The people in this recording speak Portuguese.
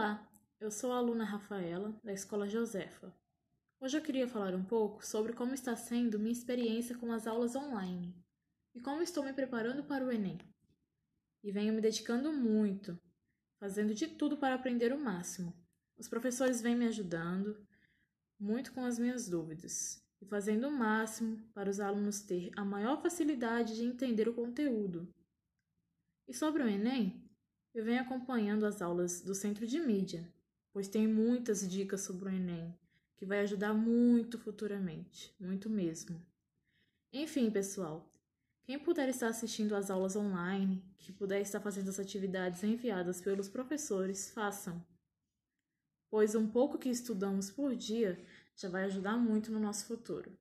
Olá, eu sou a aluna Rafaela, da Escola Josefa. Hoje eu queria falar um pouco sobre como está sendo minha experiência com as aulas online e como estou me preparando para o Enem. E venho me dedicando muito, fazendo de tudo para aprender o máximo. Os professores vêm me ajudando muito com as minhas dúvidas e fazendo o máximo para os alunos ter a maior facilidade de entender o conteúdo. E sobre o Enem, eu venho acompanhando as aulas do Centro de Mídia, pois tem muitas dicas sobre o Enem, que vai ajudar muito futuramente, muito mesmo. Enfim, pessoal, quem puder estar assistindo às aulas online, que puder estar fazendo as atividades enviadas pelos professores, façam. Pois um pouco que estudamos por dia já vai ajudar muito no nosso futuro.